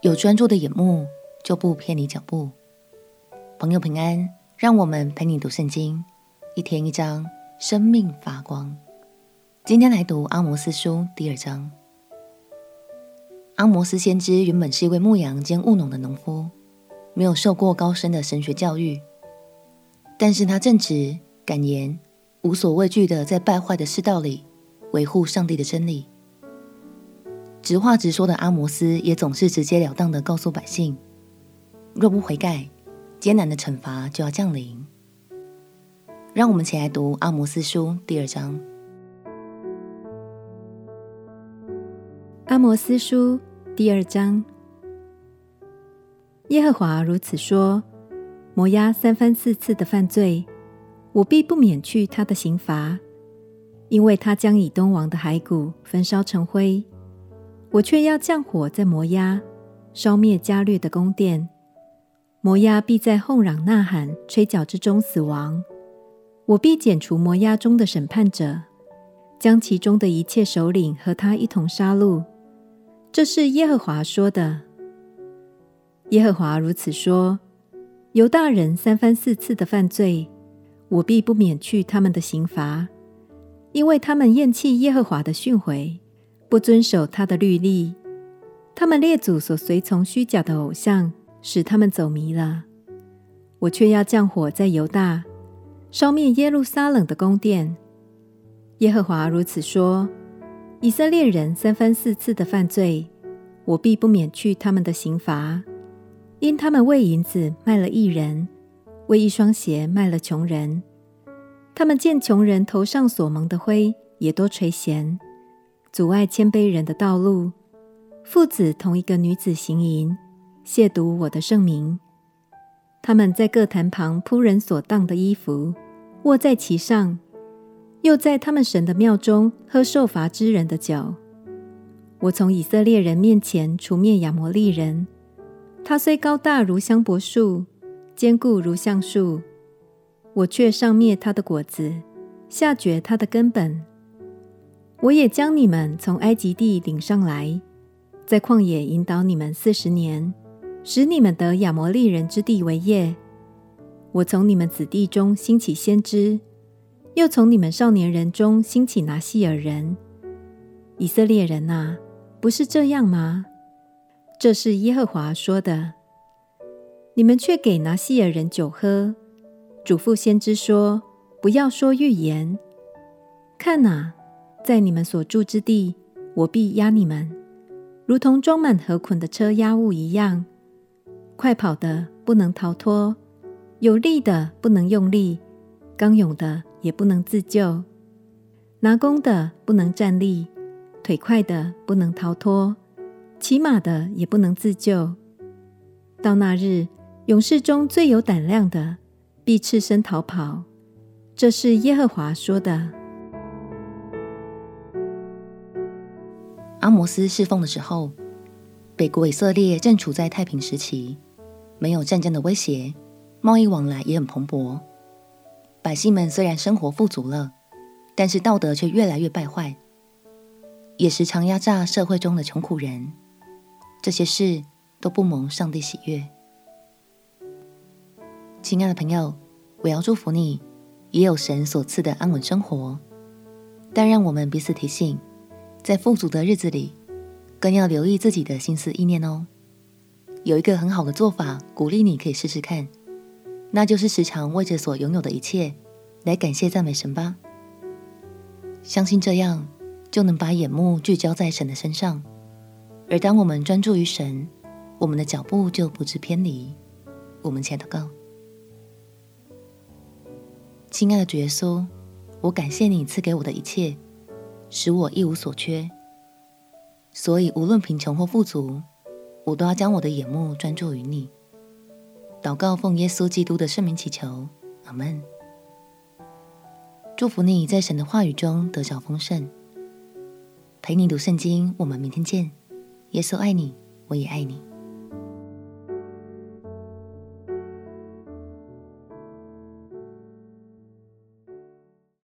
有专注的眼目，就不偏离脚步。朋友平安，让我们陪你读圣经，一天一章，生命发光。今天来读阿摩斯书第二章。阿摩斯先知原本是一位牧羊兼务农的农夫，没有受过高深的神学教育，但是他正直、敢言、无所畏惧的在败坏的世道里维护上帝的真理。直话直说的阿摩斯也总是直截了当的告诉百姓：若不悔改，艰难的惩罚就要降临。让我们一起来读阿摩斯书第二章。阿摩斯书第二章，耶和华如此说：摩押三番四次的犯罪，我必不免去他的刑罚，因为他将以东王的骸骨焚烧成灰。我却要降火在摩押，烧灭加略的宫殿。摩押必在哄嚷呐喊、吹角之中死亡。我必剪除摩押中的审判者，将其中的一切首领和他一同杀戮。这是耶和华说的。耶和华如此说：犹大人三番四次的犯罪，我必不免去他们的刑罚，因为他们厌弃耶和华的训诲。不遵守他的律例，他们列祖所随从虚假的偶像，使他们走迷了。我却要降火在犹大，烧灭耶路撒冷的宫殿。耶和华如此说：以色列人三番四次的犯罪，我必不免去他们的刑罚，因他们为银子卖了义人，为一双鞋卖了穷人。他们见穷人头上所蒙的灰，也都垂涎。阻碍谦卑人的道路，父子同一个女子行淫，亵渎我的圣名。他们在各坛旁铺人所当的衣服，卧在其上，又在他们神的庙中喝受罚之人的酒。我从以色列人面前除灭亚摩利人，他虽高大如香柏树，坚固如橡树，我却上灭他的果子，下绝他的根本。我也将你们从埃及地领上来，在旷野引导你们四十年，使你们得亚摩利人之地为业。我从你们子弟中兴起先知，又从你们少年人中兴起拿细耳人。以色列人啊，不是这样吗？这是耶和华说的。你们却给拿细耳人酒喝，嘱咐先知说：不要说预言。看哪！在你们所住之地，我必压你们，如同装满禾捆的车压物一样。快跑的不能逃脱，有力的不能用力，刚勇的也不能自救。拿弓的不能站立，腿快的不能逃脱，骑马的也不能自救。到那日，勇士中最有胆量的必赤身逃跑。这是耶和华说的。阿摩斯侍奉的时候，北国以色列正处在太平时期，没有战争的威胁，贸易往来也很蓬勃。百姓们虽然生活富足了，但是道德却越来越败坏，也时常压榨社会中的穷苦人。这些事都不蒙上帝喜悦。亲爱的朋友，我要祝福你，也有神所赐的安稳生活。但让我们彼此提醒。在富足的日子里，更要留意自己的心思意念哦。有一个很好的做法，鼓励你可以试试看，那就是时常为着所拥有的一切来感谢赞美神吧。相信这样就能把眼目聚焦在神的身上，而当我们专注于神，我们的脚步就不致偏离。我们前祷告，亲爱的主耶稣，我感谢你赐给我的一切。使我一无所缺，所以无论贫穷或富足，我都要将我的眼目专注于你。祷告奉耶稣基督的圣名祈求，阿门。祝福你在神的话语中得着丰盛。陪你读圣经，我们明天见。耶稣爱你，我也爱你。